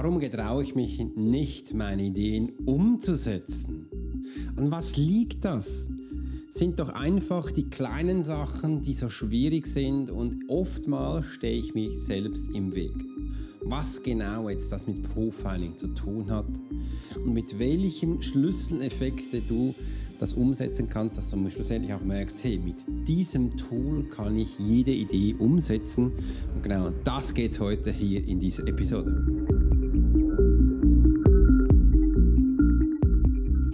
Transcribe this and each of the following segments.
Warum getraue ich mich nicht, meine Ideen umzusetzen? An was liegt das? Sind doch einfach die kleinen Sachen, die so schwierig sind und oftmals stehe ich mich selbst im Weg. Was genau jetzt das mit Profiling zu tun hat und mit welchen Schlüsseleffekten du das umsetzen kannst, dass du schlussendlich auch merkst, hey, mit diesem Tool kann ich jede Idee umsetzen. Und genau das geht es heute hier in dieser Episode.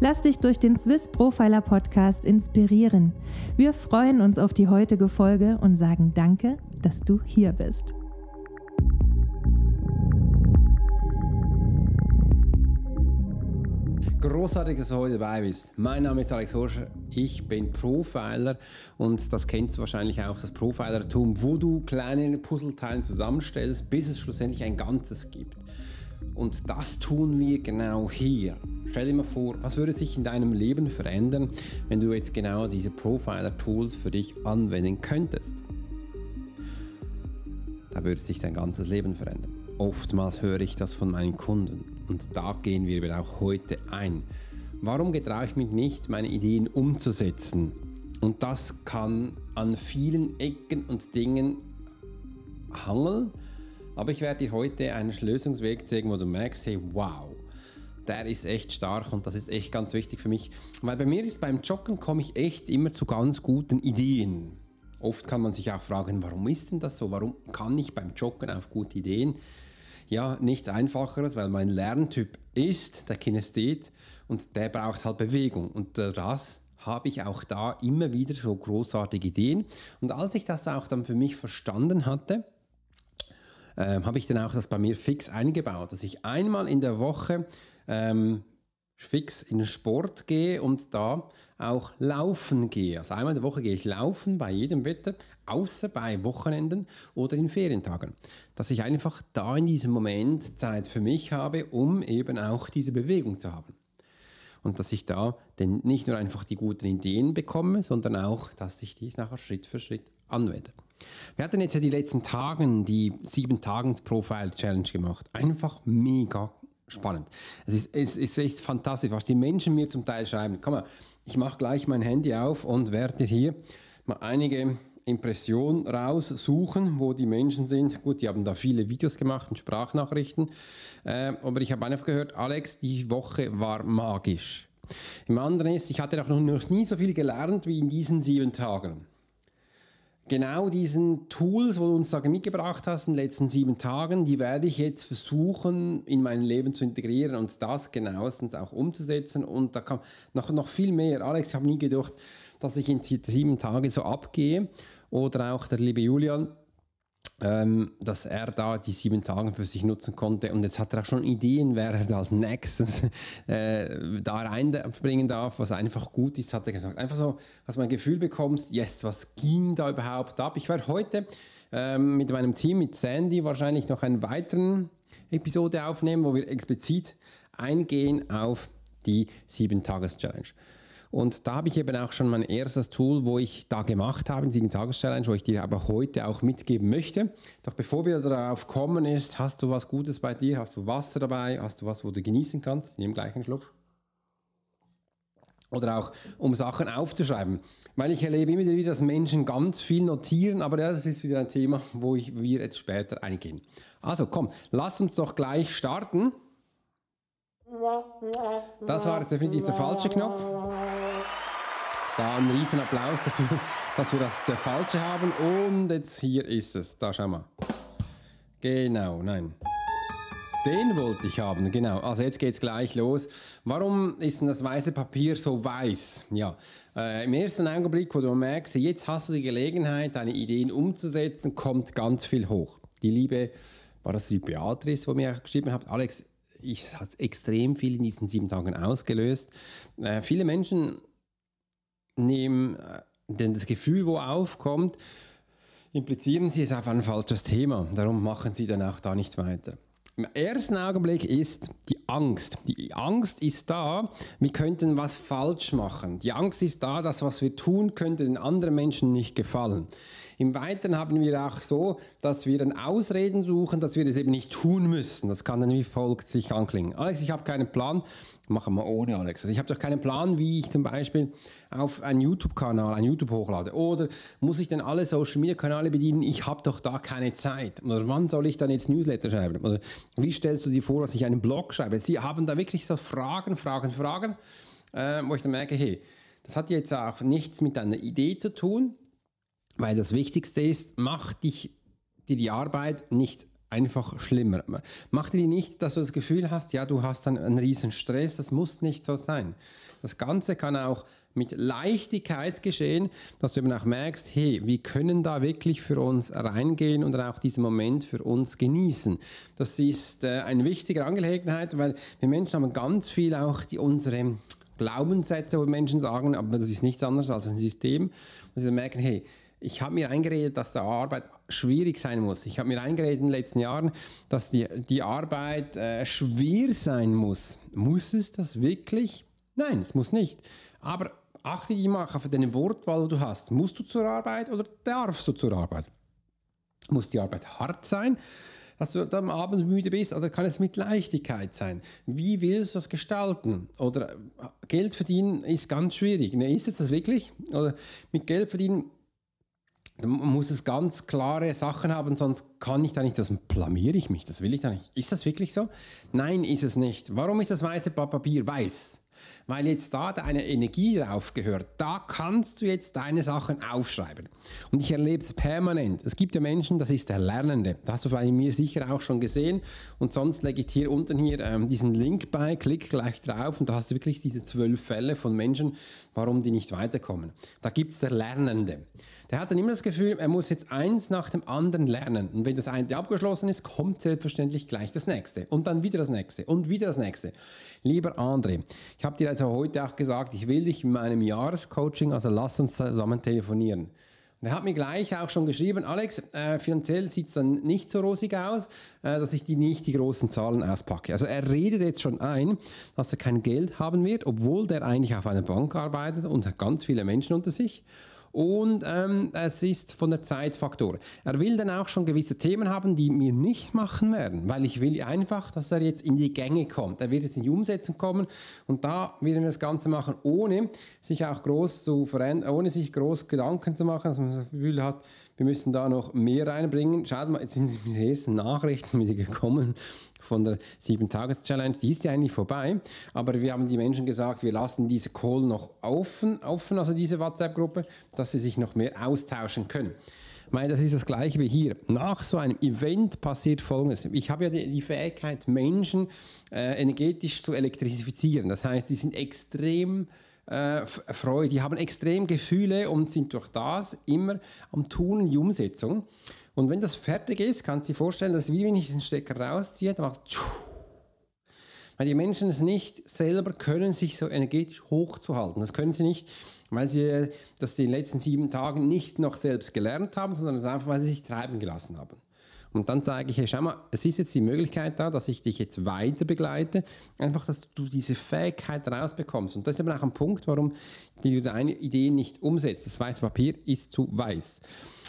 Lass dich durch den Swiss Profiler Podcast inspirieren. Wir freuen uns auf die heutige Folge und sagen Danke, dass du hier bist. Großartig, dass du heute dabei bist. Mein Name ist Alex Horscher, ich bin Profiler und das kennst du wahrscheinlich auch, das Profilertum, wo du kleine Puzzleteile zusammenstellst, bis es schlussendlich ein Ganzes gibt. Und das tun wir genau hier. Stell dir mal vor, was würde sich in deinem Leben verändern, wenn du jetzt genau diese Profiler-Tools für dich anwenden könntest? Da würde sich dein ganzes Leben verändern. Oftmals höre ich das von meinen Kunden und da gehen wir eben auch heute ein. Warum getraue ich mich nicht, meine Ideen umzusetzen? Und das kann an vielen Ecken und Dingen hangeln, aber ich werde dir heute einen Lösungsweg zeigen, wo du merkst, hey, wow, der ist echt stark und das ist echt ganz wichtig für mich. Weil bei mir ist beim Joggen komme ich echt immer zu ganz guten Ideen. Oft kann man sich auch fragen, warum ist denn das so? Warum kann ich beim Joggen auf gute Ideen? Ja, nichts einfacheres, weil mein Lerntyp ist der Kinesthet und der braucht halt Bewegung. Und das habe ich auch da immer wieder so großartige Ideen. Und als ich das auch dann für mich verstanden hatte, ähm, habe ich dann auch das bei mir fix eingebaut, dass ich einmal in der Woche ähm, fix in den Sport gehe und da auch laufen gehe. Also einmal in der Woche gehe ich laufen bei jedem Wetter, außer bei Wochenenden oder in Ferientagen. Dass ich einfach da in diesem Moment Zeit für mich habe, um eben auch diese Bewegung zu haben. Und dass ich da denn nicht nur einfach die guten Ideen bekomme, sondern auch, dass ich die nachher Schritt für Schritt anwende. Wir hatten jetzt ja die letzten Tagen die 7 Tagens Profile Challenge gemacht. Einfach mega spannend. Es ist, es ist echt fantastisch, was die Menschen mir zum Teil schreiben. Komm mal, ich mache gleich mein Handy auf und werde hier mal einige Impressionen raussuchen, wo die Menschen sind. Gut, die haben da viele Videos gemacht und Sprachnachrichten. Äh, aber ich habe einfach gehört, Alex, die Woche war magisch. Im anderen ist, ich hatte noch nie so viel gelernt wie in diesen sieben Tagen genau diesen Tools, wo du uns da mitgebracht hast in den letzten sieben Tagen, die werde ich jetzt versuchen in mein Leben zu integrieren und das genauestens auch umzusetzen. Und da kam noch, noch viel mehr. Alex, ich habe nie gedacht, dass ich in sieben Tagen so abgehe. Oder auch der liebe Julian, ähm, dass er da die sieben Tage für sich nutzen konnte. Und jetzt hat er auch schon Ideen, wer er da als nächstes äh, da reinbringen darf, was einfach gut ist, hat er gesagt. Einfach so, dass man ein Gefühl bekommst, yes, was ging da überhaupt ab? Ich werde heute ähm, mit meinem Team, mit Sandy, wahrscheinlich noch einen weiteren Episode aufnehmen, wo wir explizit eingehen auf die sieben Tages Challenge. Und da habe ich eben auch schon mein erstes Tool, wo ich da gemacht habe, in diesem Tageschallenge, wo ich dir aber heute auch mitgeben möchte. Doch bevor wir darauf kommen, ist, hast du was Gutes bei dir? Hast du Wasser dabei? Hast du was, wo du genießen kannst? Nehme gleich einen Schluck. Oder auch, um Sachen aufzuschreiben. Weil ich erlebe immer wieder, dass Menschen ganz viel notieren, aber das ist wieder ein Thema, wo ich, wir jetzt später eingehen. Also komm, lass uns doch gleich starten. Das war definitiv der falsche Knopf. Da ein riesen Applaus dafür, dass wir das der falsche haben. Und jetzt hier ist es. Da schau mal. Genau, nein. Den wollte ich haben, genau. Also jetzt geht es gleich los. Warum ist denn das weiße Papier so weiß? Ja, äh, im ersten Augenblick, wo du merkst, jetzt hast du die Gelegenheit, deine Ideen umzusetzen, kommt ganz viel hoch. Die liebe, war das die Beatrice, wo mir geschrieben hat, Alex, ich hat extrem viel in diesen sieben Tagen ausgelöst. Äh, viele Menschen nehmen äh, denn das Gefühl, wo aufkommt, implizieren sie es auf ein falsches Thema. Darum machen sie dann auch da nicht weiter. Im ersten Augenblick ist die Angst. Die Angst ist da, wir könnten was falsch machen. Die Angst ist da, dass was wir tun, könnte den anderen Menschen nicht gefallen. Im Weiteren haben wir auch so, dass wir dann Ausreden suchen, dass wir das eben nicht tun müssen. Das kann dann wie folgt sich anklingen. Alex, ich habe keinen Plan. Machen wir ohne Alex. Also ich habe doch keinen Plan, wie ich zum Beispiel auf einen YouTube-Kanal, ein YouTube hochlade. Oder muss ich denn alle Social-Media-Kanäle bedienen? Ich habe doch da keine Zeit. Oder wann soll ich dann jetzt Newsletter schreiben? Oder wie stellst du dir vor, dass ich einen Blog schreibe? Sie haben da wirklich so Fragen, Fragen, Fragen, äh, wo ich dann merke, hey, das hat jetzt auch nichts mit deiner Idee zu tun, weil das Wichtigste ist, mach dich dir die Arbeit nicht einfach schlimmer. Mach dir nicht, dass du das Gefühl hast, ja, du hast dann einen riesen Stress, das muss nicht so sein. Das Ganze kann auch mit Leichtigkeit geschehen, dass du eben auch merkst, hey, wir können da wirklich für uns reingehen und auch diesen Moment für uns genießen. Das ist äh, eine wichtige Angelegenheit, weil wir Menschen haben ganz viel auch die, unsere Glaubenssätze, wo Menschen sagen, aber das ist nichts anderes als ein System. Und sie merken, hey, ich habe mir eingeredet, dass die Arbeit schwierig sein muss. Ich habe mir eingeredet in den letzten Jahren, dass die, die Arbeit äh, schwer sein muss. Muss es das wirklich? Nein, es muss nicht. Aber achte dich mal auf deine Wortwahl, die du hast. Musst du zur Arbeit oder darfst du zur Arbeit? Muss die Arbeit hart sein? dass du am Abend müde bist oder kann es mit Leichtigkeit sein? Wie willst du das gestalten? Oder äh, Geld verdienen ist ganz schwierig. Ne, ist es das wirklich? Oder mit Geld verdienen muss es ganz klare Sachen haben, sonst kann ich da nicht, das blamiere ich mich, das will ich da nicht. Ist das wirklich so? Nein, ist es nicht. Warum ist das weiße Papier weiß? Weil jetzt da deine Energie drauf gehört. Da kannst du jetzt deine Sachen aufschreiben. Und ich erlebe es permanent. Es gibt ja Menschen, das ist der Lernende. Das hast du bei mir sicher auch schon gesehen. Und sonst lege ich hier unten hier ähm, diesen Link bei, klick gleich drauf und da hast du wirklich diese zwölf Fälle von Menschen, warum die nicht weiterkommen. Da gibt es der Lernende. Der hat dann immer das Gefühl, er muss jetzt eins nach dem anderen lernen. Und wenn das eine abgeschlossen ist, kommt selbstverständlich gleich das nächste. Und dann wieder das nächste und wieder das nächste. Lieber André, ich habe dir also heute auch gesagt, ich will dich in meinem Jahrescoaching, also lass uns zusammen telefonieren. Und er hat mir gleich auch schon geschrieben, Alex, äh, finanziell sieht es dann nicht so rosig aus, äh, dass ich die nicht die großen Zahlen auspacke. Also er redet jetzt schon ein, dass er kein Geld haben wird, obwohl der eigentlich auf einer Bank arbeitet und hat ganz viele Menschen unter sich und ähm, es ist von der Zeitfaktor. Er will dann auch schon gewisse Themen haben, die wir nicht machen werden, weil ich will einfach, dass er jetzt in die Gänge kommt. Er wird jetzt in die Umsetzung kommen und da werden wir das Ganze machen, ohne sich auch groß zu verändern, ohne sich groß Gedanken zu machen, dass man das Gefühl hat, wir müssen da noch mehr reinbringen. Schaut mal, jetzt sind die ersten Nachrichten wieder gekommen von der 7-Tages-Challenge, die ist ja eigentlich vorbei, aber wir haben die Menschen gesagt, wir lassen diese Call noch offen, offen also diese WhatsApp-Gruppe, dass sie sich noch mehr austauschen können. Weil das ist das gleiche wie hier. Nach so einem Event passiert Folgendes. Ich habe ja die, die Fähigkeit, Menschen äh, energetisch zu elektrifizieren. Das heißt, die sind extrem äh, Freude, die haben extrem Gefühle und sind durch das immer am Tun und die Umsetzung. Und wenn das fertig ist, kannst du dir vorstellen, dass wie wenn ich den Stecker rausziehe, dann macht weil die Menschen es nicht selber können, sich so energetisch hochzuhalten. Das können sie nicht, weil sie das die letzten sieben Tage nicht noch selbst gelernt haben, sondern einfach, weil sie sich treiben gelassen haben. Und dann sage ich, hey, schau mal, es ist jetzt die Möglichkeit da, dass ich dich jetzt weiter begleite, einfach, dass du diese Fähigkeit rausbekommst. Und das ist eben auch ein Punkt, warum du deine Ideen nicht umsetzt. Das weiße Papier ist zu weiß.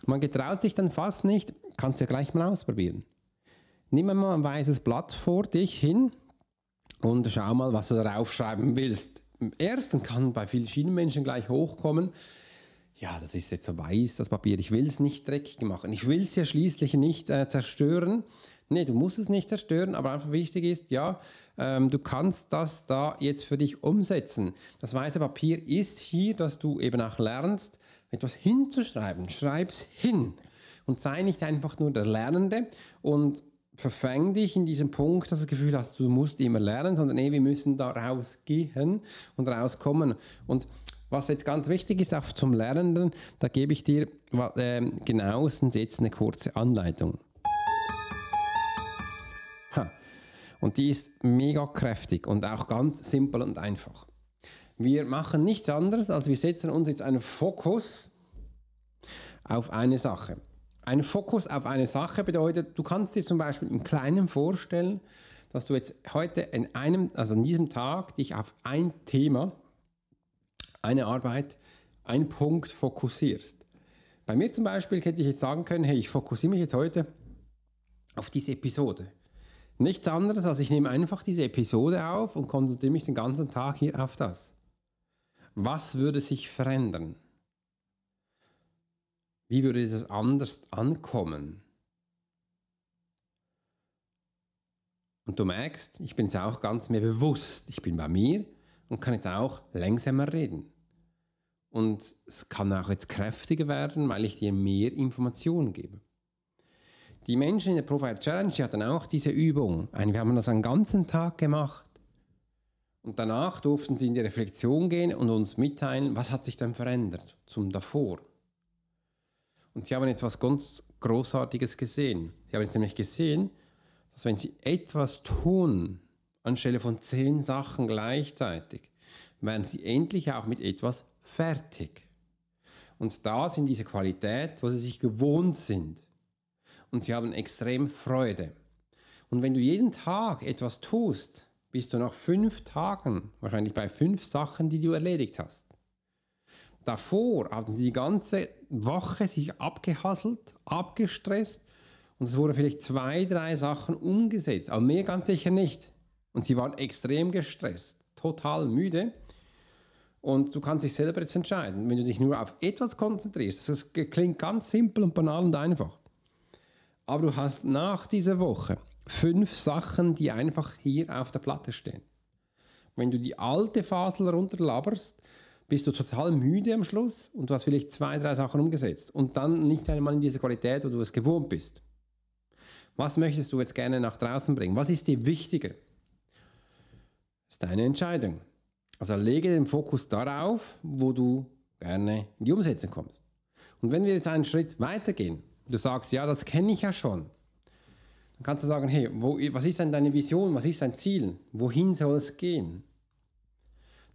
Man getraut sich dann fast nicht, kannst du ja gleich mal ausprobieren. Nimm mal ein weißes Blatt vor dich hin und schau mal, was du darauf schreiben willst. Im ersten kann bei verschiedenen Menschen gleich hochkommen, ja, das ist jetzt so weiß, das Papier, ich will es nicht dreckig machen. Ich will es ja schließlich nicht äh, zerstören. Nee, du musst es nicht zerstören, aber einfach wichtig ist, ja, ähm, du kannst das da jetzt für dich umsetzen. Das weiße Papier ist hier, dass du eben auch lernst, etwas hinzuschreiben. Schreib's hin und sei nicht einfach nur der Lernende und verfäng dich in diesem Punkt, dass du das Gefühl hast, du musst immer lernen, sondern nee, wir müssen da rausgehen und rauskommen. Und was jetzt ganz wichtig ist, auch zum Lernenden, da gebe ich dir äh, genauestens jetzt eine kurze Anleitung. Ha. Und die ist mega kräftig und auch ganz simpel und einfach. Wir machen nichts anderes, als wir setzen uns jetzt einen Fokus auf eine Sache. Ein Fokus auf eine Sache bedeutet, du kannst dir zum Beispiel im Kleinen vorstellen, dass du jetzt heute in einem, also an diesem Tag dich auf ein Thema, eine Arbeit, einen Punkt fokussierst. Bei mir zum Beispiel hätte ich jetzt sagen können, hey, ich fokussiere mich jetzt heute auf diese Episode. Nichts anderes, als ich nehme einfach diese Episode auf und konzentriere mich den ganzen Tag hier auf das. Was würde sich verändern? Wie würde das anders ankommen? Und du merkst, ich bin jetzt auch ganz mehr bewusst. Ich bin bei mir und kann jetzt auch langsamer reden. Und es kann auch jetzt kräftiger werden, weil ich dir mehr Informationen gebe. Die Menschen in der Profile Challenge hatten auch diese Übung. Wir haben das einen ganzen Tag gemacht. Und danach durften sie in die Reflexion gehen und uns mitteilen, was hat sich denn verändert zum davor. Und sie haben jetzt was ganz Großartiges gesehen. Sie haben jetzt nämlich gesehen, dass wenn sie etwas tun, anstelle von zehn Sachen gleichzeitig, werden sie endlich auch mit etwas fertig. Und da sind diese Qualität, wo sie sich gewohnt sind. Und sie haben extrem Freude. Und wenn du jeden Tag etwas tust, bist du nach fünf Tagen wahrscheinlich bei fünf Sachen, die du erledigt hast. Davor hatten sie die ganze Woche sich abgehasselt, abgestresst und es wurden vielleicht zwei, drei Sachen umgesetzt, aber mehr ganz sicher nicht. Und sie waren extrem gestresst, total müde. Und du kannst dich selber jetzt entscheiden, wenn du dich nur auf etwas konzentrierst. Das klingt ganz simpel und banal und einfach. Aber du hast nach dieser Woche fünf Sachen, die einfach hier auf der Platte stehen. Wenn du die alte Fasel runterlaberst, bist du total müde am Schluss und du hast vielleicht zwei, drei Sachen umgesetzt und dann nicht einmal in dieser Qualität, wo du es gewohnt bist. Was möchtest du jetzt gerne nach draußen bringen? Was ist dir wichtiger? Das ist deine Entscheidung. Also lege den Fokus darauf, wo du gerne in die Umsetzung kommst. Und wenn wir jetzt einen Schritt weitergehen, du sagst, ja, das kenne ich ja schon, dann kannst du sagen, hey, wo, was ist denn deine Vision, was ist dein Ziel, wohin soll es gehen?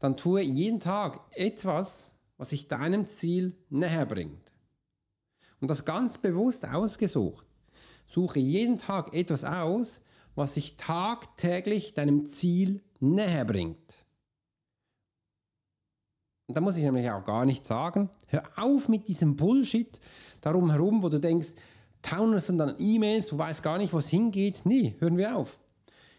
dann tue jeden Tag etwas, was sich deinem Ziel näher bringt. Und das ganz bewusst ausgesucht. Suche jeden Tag etwas aus, was sich tagtäglich deinem Ziel näher bringt. Und da muss ich nämlich auch gar nicht sagen, hör auf mit diesem Bullshit darum herum, wo du denkst, tausend sind dann E-Mails, du weißt gar nicht, wo es hingeht. Nee, hören wir auf.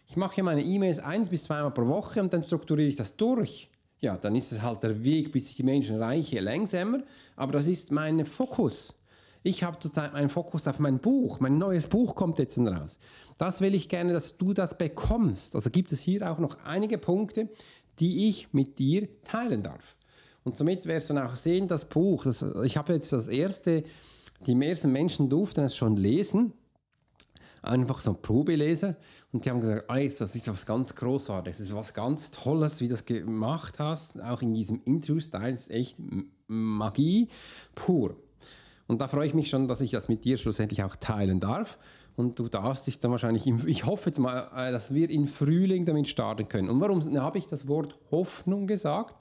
Ich mache hier meine E-Mails eins bis zweimal pro Woche und dann strukturiere ich das durch ja, dann ist es halt der Weg, bis ich die Menschen erreiche, langsamer. Aber das ist mein Fokus. Ich habe zurzeit meinen Fokus auf mein Buch. Mein neues Buch kommt jetzt raus. Das will ich gerne, dass du das bekommst. Also gibt es hier auch noch einige Punkte, die ich mit dir teilen darf. Und somit wirst du dann auch sehen, das Buch, das, ich habe jetzt das erste, die meisten Menschen durften es schon lesen einfach so ein Probeleser und die haben gesagt, Alex, das ist was ganz Großartiges, das ist was ganz Tolles, wie du das gemacht hast, auch in diesem Interview-Style, ist echt Magie pur. Und da freue ich mich schon, dass ich das mit dir schlussendlich auch teilen darf. Und du darfst dich dann wahrscheinlich, im, ich hoffe jetzt mal, äh, dass wir im Frühling damit starten können. Und warum habe ich das Wort Hoffnung gesagt?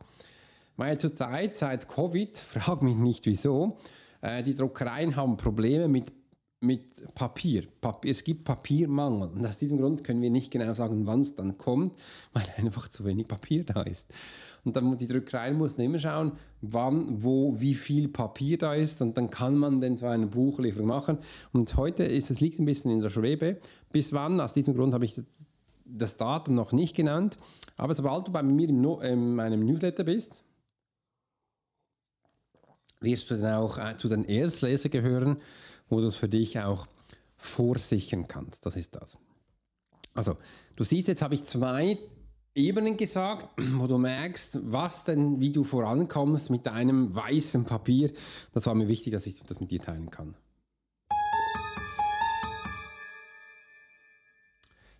Weil zurzeit, seit Covid, frag mich nicht wieso, äh, die Druckereien haben Probleme mit mit Papier. Papier. Es gibt Papiermangel. Und aus diesem Grund können wir nicht genau sagen, wann es dann kommt, weil einfach zu wenig Papier da ist. Und dann die Druckereien mussten immer schauen, wann, wo, wie viel Papier da ist. Und dann kann man dann so eine Buchlieferung machen. Und heute ist es liegt ein bisschen in der Schwebe. Bis wann? Aus diesem Grund habe ich das Datum noch nicht genannt. Aber sobald du bei mir in meinem Newsletter bist, wirst du dann auch äh, zu den Erstlesern gehören wo du es für dich auch vorsichern kannst. Das ist das. Also, du siehst, jetzt habe ich zwei Ebenen gesagt, wo du merkst, was denn, wie du vorankommst mit deinem weißen Papier. Das war mir wichtig, dass ich das mit dir teilen kann.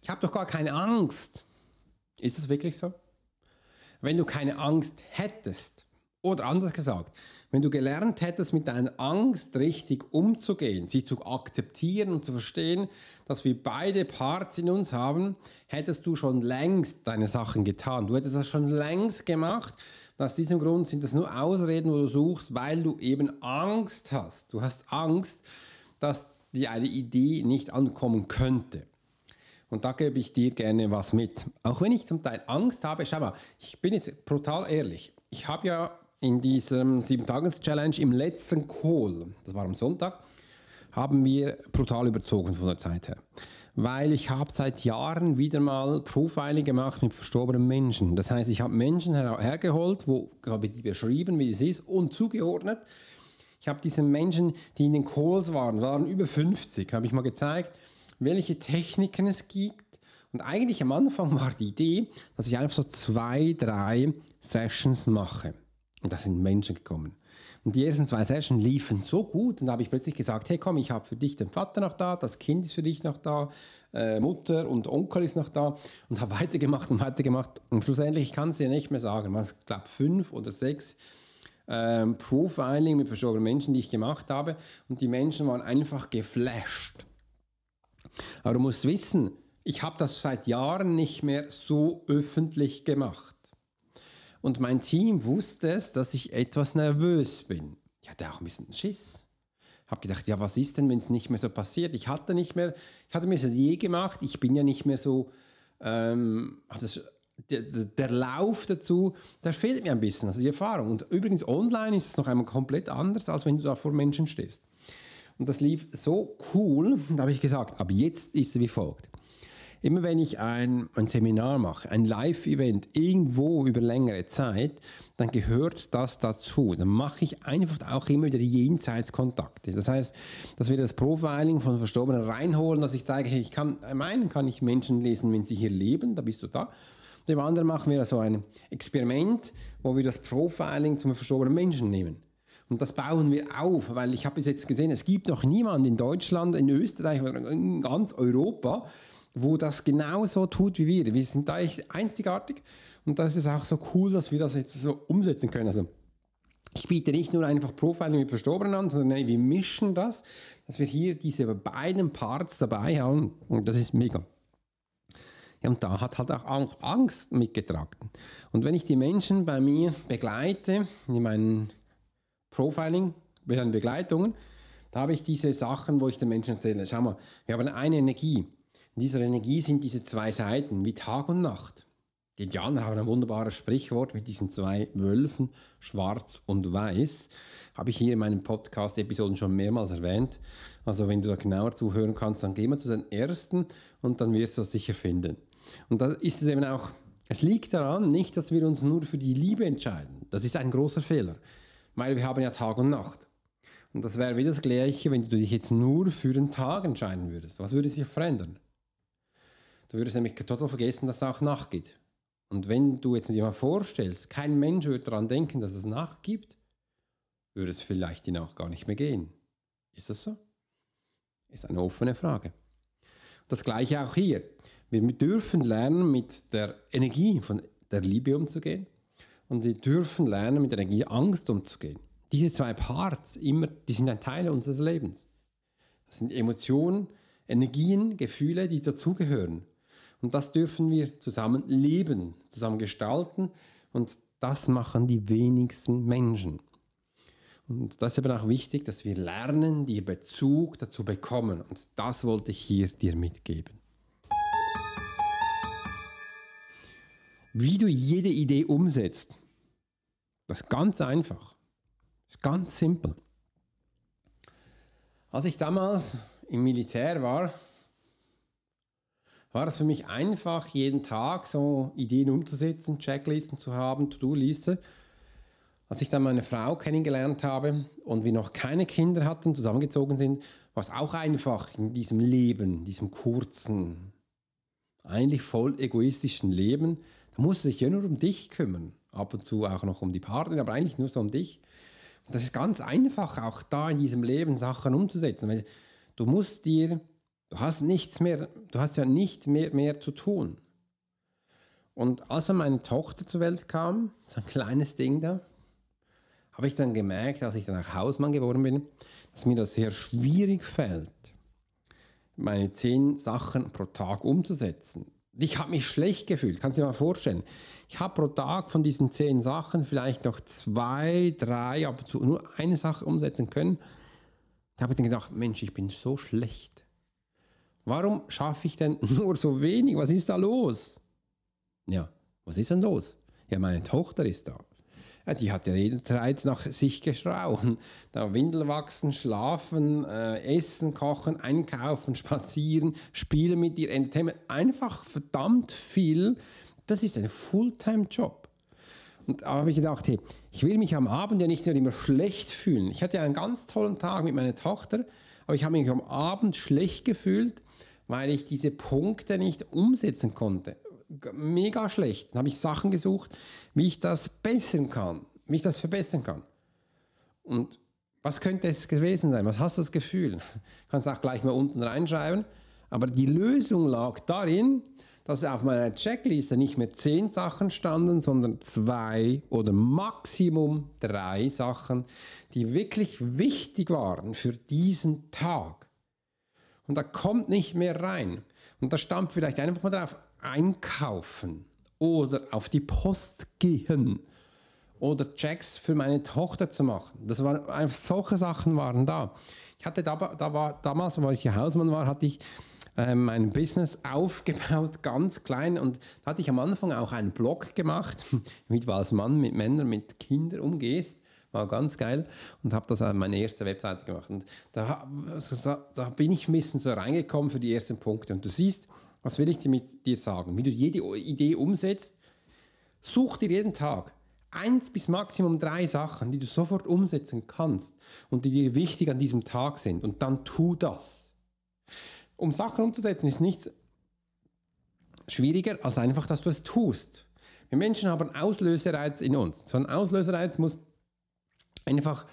Ich habe doch gar keine Angst. Ist das wirklich so? Wenn du keine Angst hättest, oder anders gesagt, wenn du gelernt hättest, mit deiner Angst richtig umzugehen, sie zu akzeptieren und zu verstehen, dass wir beide Parts in uns haben, hättest du schon längst deine Sachen getan. Du hättest das schon längst gemacht. Aus diesem Grund sind das nur Ausreden, wo du suchst, weil du eben Angst hast. Du hast Angst, dass dir eine Idee nicht ankommen könnte. Und da gebe ich dir gerne was mit. Auch wenn ich zum Teil Angst habe, schau mal, ich bin jetzt brutal ehrlich. Ich habe ja in diesem 7-Tages-Challenge im letzten Call, das war am Sonntag, haben wir brutal überzogen von der Zeit her. Weil ich habe seit Jahren wieder mal Profiling gemacht mit verstorbenen Menschen. Das heißt, ich habe Menschen her hergeholt, wo habe ich die beschrieben, wie es ist, und zugeordnet. Ich habe diesen Menschen, die in den Calls waren, waren über 50, habe ich mal gezeigt, welche Techniken es gibt. Und eigentlich am Anfang war die Idee, dass ich einfach so zwei, drei Sessions mache. Und da sind Menschen gekommen. Und die ersten zwei Sessions liefen so gut. Und da habe ich plötzlich gesagt, hey komm, ich habe für dich den Vater noch da, das Kind ist für dich noch da, äh, Mutter und Onkel ist noch da. Und habe weitergemacht und weitergemacht. Und schlussendlich, ich kann es dir nicht mehr sagen, was ich glaube fünf oder sechs ähm, Profiling mit verschobenen Menschen, die ich gemacht habe. Und die Menschen waren einfach geflasht. Aber du musst wissen, ich habe das seit Jahren nicht mehr so öffentlich gemacht. Und mein Team wusste es, dass ich etwas nervös bin. Ich hatte auch ein bisschen Schiss. Habe gedacht, ja, was ist denn, wenn es nicht mehr so passiert? Ich hatte nicht mehr, ich hatte mir das je gemacht. Ich bin ja nicht mehr so, ähm, das, der, der, Lauf dazu, der fehlt mir ein bisschen, also die Erfahrung. Und übrigens online ist es noch einmal komplett anders, als wenn du da vor Menschen stehst. Und das lief so cool, da habe ich gesagt, aber jetzt ist es wie folgt. Immer wenn ich ein, ein Seminar mache, ein Live-Event irgendwo über längere Zeit, dann gehört das dazu. Dann mache ich einfach auch immer wieder Jenseitskontakte. Das heißt, dass wir das Profiling von Verstorbenen reinholen, dass ich zeige, hey, ich kann, meinen kann ich Menschen lesen, wenn sie hier leben, da bist du da. Und dem anderen machen wir so ein Experiment, wo wir das Profiling zum verstorbenen Menschen nehmen. Und das bauen wir auf, weil ich habe bis jetzt gesehen, es gibt noch niemanden in Deutschland, in Österreich oder in ganz Europa, wo das genauso tut wie wir. Wir sind da echt einzigartig und das ist auch so cool, dass wir das jetzt so umsetzen können. Also ich biete nicht nur einfach Profiling mit Verstorbenen an, sondern nein, wir mischen das, dass wir hier diese beiden Parts dabei haben und das ist mega. Ja, und da hat halt auch Angst mitgetragen. Und wenn ich die Menschen bei mir begleite, in meinen Profiling, bei den Begleitungen, da habe ich diese Sachen, wo ich den Menschen erzähle, schau mal, wir haben eine Energie. In dieser Energie sind diese zwei Seiten wie Tag und Nacht. Die Indianer haben ein wunderbares Sprichwort mit diesen zwei Wölfen, schwarz und weiß. Habe ich hier in meinen Podcast-Episoden schon mehrmals erwähnt. Also wenn du da genauer zuhören kannst, dann geh mal zu den ersten und dann wirst du es sicher finden. Und da ist es eben auch, es liegt daran, nicht, dass wir uns nur für die Liebe entscheiden. Das ist ein großer Fehler, weil wir haben ja Tag und Nacht. Und das wäre wieder das Gleiche, wenn du dich jetzt nur für den Tag entscheiden würdest. Was würde sich verändern? Du würdest nämlich total vergessen, dass es auch Nacht gibt. Und wenn du jetzt dir mal vorstellst, kein Mensch würde daran denken, dass es Nacht gibt, würde es vielleicht die Nacht gar nicht mehr gehen. Ist das so? Ist eine offene Frage. Das gleiche auch hier. Wir dürfen lernen, mit der Energie von der Liebe umzugehen und wir dürfen lernen, mit der Energie Angst umzugehen. Diese zwei Parts, immer, die sind ein Teil unseres Lebens. Das sind Emotionen, Energien, Gefühle, die dazugehören. Und das dürfen wir zusammen leben, zusammen gestalten. Und das machen die wenigsten Menschen. Und das ist eben auch wichtig, dass wir lernen, die Bezug dazu bekommen. Und das wollte ich hier dir mitgeben. Wie du jede Idee umsetzt, das ist ganz einfach. Das ist ganz simpel. Als ich damals im Militär war, war es für mich einfach, jeden Tag so Ideen umzusetzen, Checklisten zu haben, To-Do-Liste. Als ich dann meine Frau kennengelernt habe und wir noch keine Kinder hatten, zusammengezogen sind, war es auch einfach in diesem Leben, diesem kurzen, eigentlich voll egoistischen Leben. Da musst du dich ja nur um dich kümmern. Ab und zu auch noch um die Partnerin, aber eigentlich nur so um dich. Und das ist ganz einfach, auch da in diesem Leben Sachen umzusetzen. Weil du musst dir, du hast nichts mehr, du hast ja nicht mehr, mehr zu tun. Und als dann meine Tochter zur Welt kam, so ein kleines Ding da, habe ich dann gemerkt, als ich dann auch Hausmann geworden bin, dass mir das sehr schwierig fällt, meine zehn Sachen pro Tag umzusetzen. Ich habe mich schlecht gefühlt, kannst du dir mal vorstellen. Ich habe pro Tag von diesen zehn Sachen vielleicht noch zwei, drei, ab und zu nur eine Sache umsetzen können. Da habe ich dann gedacht, Mensch, ich bin so schlecht. Warum schaffe ich denn nur so wenig? Was ist da los? Ja, was ist denn los? Ja, meine Tochter ist da. Ja, die hat ja jederzeit nach sich geschrauen. Da Windel wachsen, schlafen, äh, essen, kochen, einkaufen, spazieren, spielen mit ihr, Entertainment. Einfach verdammt viel. Das ist ein Fulltime-Job. Und da habe ich gedacht, hey, ich will mich am Abend ja nicht mehr immer schlecht fühlen. Ich hatte ja einen ganz tollen Tag mit meiner Tochter, aber ich habe mich am Abend schlecht gefühlt, weil ich diese Punkte nicht umsetzen konnte mega schlecht. Dann habe ich Sachen gesucht, wie ich das bessern kann, wie ich das verbessern kann. Und was könnte es gewesen sein? Was hast du das Gefühl? Kannst auch gleich mal unten reinschreiben. Aber die Lösung lag darin, dass auf meiner Checkliste nicht mehr zehn Sachen standen, sondern zwei oder Maximum drei Sachen, die wirklich wichtig waren für diesen Tag. Und da kommt nicht mehr rein. Und da stand vielleicht einfach mal drauf, einkaufen oder auf die Post gehen oder Checks für meine Tochter zu machen. Das waren einfach solche Sachen waren da. Ich hatte da, da war, damals, als ich Hausmann war, hatte ich äh, mein Business aufgebaut, ganz klein. Und da hatte ich am Anfang auch einen Blog gemacht, wie du als Mann mit Männern, mit Kindern umgehst. War ganz geil und habe das an meine erste Webseite gemacht. Und da, da bin ich ein bisschen so reingekommen für die ersten Punkte. Und du siehst, was will ich dir mit dir sagen? Wie du jede Idee umsetzt, such dir jeden Tag eins bis maximum drei Sachen, die du sofort umsetzen kannst und die dir wichtig an diesem Tag sind. Und dann tu das. Um Sachen umzusetzen ist nichts schwieriger als einfach, dass du es tust. Wir Menschen haben Auslösereiz in uns. So ein Auslösereiz muss einfach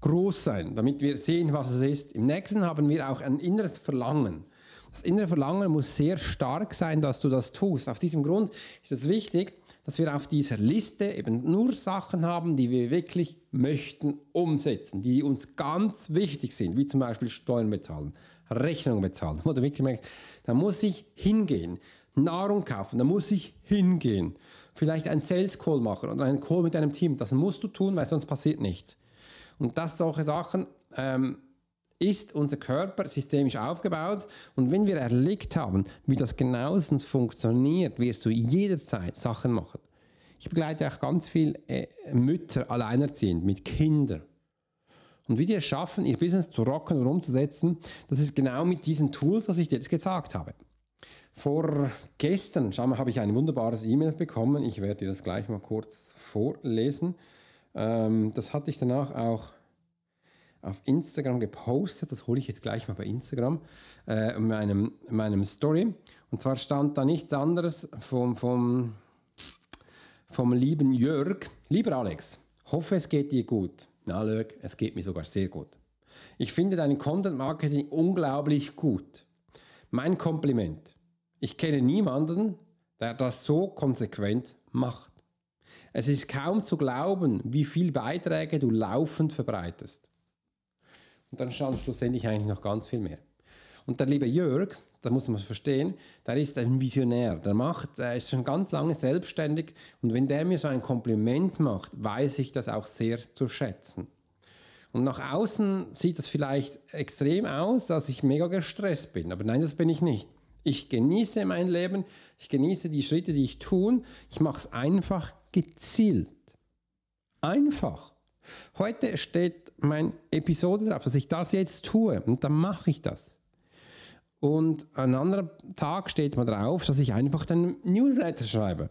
groß sein, damit wir sehen, was es ist. Im nächsten haben wir auch ein inneres Verlangen. Das innere Verlangen muss sehr stark sein, dass du das tust. Auf diesem Grund ist es wichtig, dass wir auf dieser Liste eben nur Sachen haben, die wir wirklich möchten umsetzen, die uns ganz wichtig sind, wie zum Beispiel Steuern bezahlen, Rechnung bezahlen. Wo du wirklich merkst, da muss ich hingehen, Nahrung kaufen, da muss ich hingehen. Vielleicht einen Sales Call machen oder einen Call mit deinem Team. Das musst du tun, weil sonst passiert nichts. Und das solche Sachen ähm, ist unser Körper systemisch aufgebaut und wenn wir erlegt haben, wie das genauestens funktioniert, wirst du jederzeit Sachen machen. Ich begleite auch ganz viele äh, Mütter alleinerziehend mit Kindern. Und wie die es schaffen, ihr Business zu rocken und umzusetzen, das ist genau mit diesen Tools, was ich dir jetzt gesagt habe. Vor gestern, schau mal, habe ich ein wunderbares E-Mail bekommen. Ich werde dir das gleich mal kurz vorlesen. Ähm, das hatte ich danach auch auf Instagram gepostet. Das hole ich jetzt gleich mal bei Instagram, äh, in, meinem, in meinem Story. Und zwar stand da nichts anderes vom, vom, vom lieben Jörg. Lieber Alex, hoffe es geht dir gut. Na, Jörg, es geht mir sogar sehr gut. Ich finde dein Content Marketing unglaublich gut. Mein Kompliment. Ich kenne niemanden, der das so konsequent macht. Es ist kaum zu glauben, wie viele Beiträge du laufend verbreitest. Und dann stand schlussendlich eigentlich noch ganz viel mehr. Und der liebe Jörg, da muss man verstehen, der ist ein Visionär. Der macht, er ist schon ganz lange selbstständig und wenn der mir so ein Kompliment macht, weiß ich das auch sehr zu schätzen. Und nach außen sieht das vielleicht extrem aus, dass ich mega gestresst bin, aber nein, das bin ich nicht. Ich genieße mein Leben, ich genieße die Schritte, die ich tue. Ich mache es einfach gezielt. Einfach. Heute steht meine Episode drauf, dass ich das jetzt tue und dann mache ich das. Und ein anderer Tag steht mal drauf, dass ich einfach den Newsletter schreibe.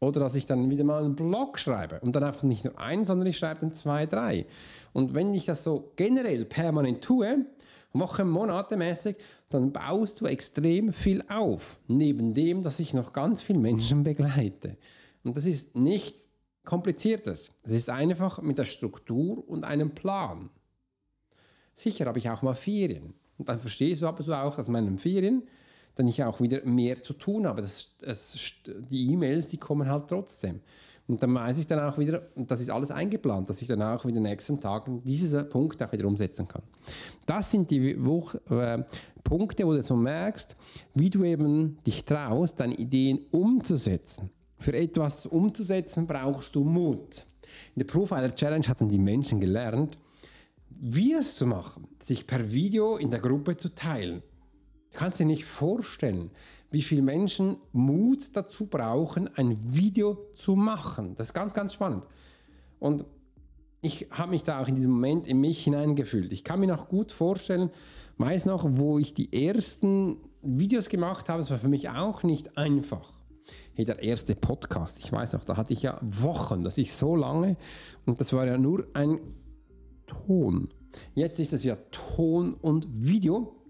Oder dass ich dann wieder mal einen Blog schreibe und dann einfach nicht nur einen, sondern ich schreibe dann zwei, drei. Und wenn ich das so generell permanent tue, Wochen, Monate mäßig, dann baust du extrem viel auf. Neben dem, dass ich noch ganz viele Menschen begleite. Und das ist nichts Kompliziertes. Es ist einfach mit der Struktur und einem Plan. Sicher habe ich auch mal Ferien. Und dann verstehst du aber auch, dass meinen Ferien dann ich auch wieder mehr zu tun habe. Das, das, die E-Mails, die kommen halt trotzdem. Und dann weiß ich dann auch wieder, und das ist alles eingeplant, dass ich dann auch in den nächsten Tagen diesen Punkt auch wieder umsetzen kann. Das sind die Woche, äh, Punkte, wo du so merkst, wie du eben dich traust, deine Ideen umzusetzen. Für etwas umzusetzen brauchst du Mut. In der Profiler Challenge hatten die Menschen gelernt, wie es zu machen, sich per Video in der Gruppe zu teilen. Du kannst dir nicht vorstellen, wie viele Menschen Mut dazu brauchen, ein Video zu machen. Das ist ganz, ganz spannend. Und ich habe mich da auch in diesem Moment in mich hineingefühlt. Ich kann mir noch gut vorstellen, meist noch, wo ich die ersten Videos gemacht habe, es war für mich auch nicht einfach. Hey, der erste Podcast, ich weiß noch, da hatte ich ja Wochen, das ist so lange und das war ja nur ein Ton. Jetzt ist es ja Ton und Video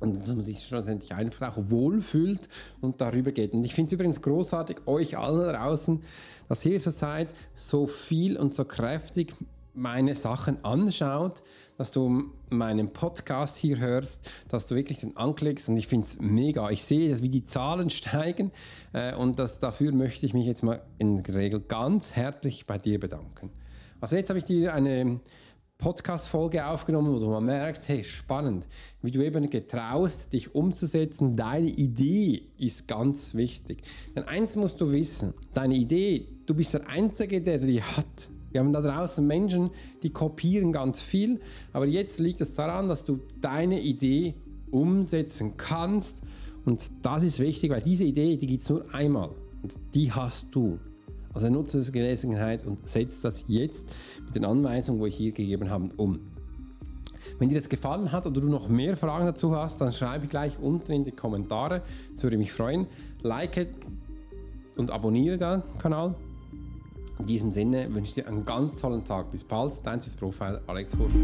und dass man sich schlussendlich einfach auch wohlfühlt und darüber geht. Und ich finde es übrigens großartig, euch allen draußen, dass ihr so seid, so viel und so kräftig meine Sachen anschaut, dass du meinen Podcast hier hörst, dass du wirklich den anklickst und ich finde es mega. Ich sehe, dass wie die Zahlen steigen äh, und das, dafür möchte ich mich jetzt mal in der Regel ganz herzlich bei dir bedanken. Also jetzt habe ich dir eine Podcast-Folge aufgenommen, wo du mal merkst, hey, spannend, wie du eben getraust, dich umzusetzen. Deine Idee ist ganz wichtig. Denn eins musst du wissen, deine Idee, du bist der Einzige, der die hat. Wir haben da draußen Menschen, die kopieren ganz viel, aber jetzt liegt es daran, dass du deine Idee umsetzen kannst. Und das ist wichtig, weil diese Idee, die gibt es nur einmal und die hast du. Also nutze das Gelegenheit und setze das jetzt mit den Anweisungen, wo ich hier gegeben habe, um. Wenn dir das gefallen hat oder du noch mehr Fragen dazu hast, dann schreibe gleich unten in die Kommentare. Das würde mich freuen. Like und abonniere den Kanal. In diesem Sinne wünsche ich dir einen ganz tollen Tag. Bis bald. Dein Profil Alex Hursch.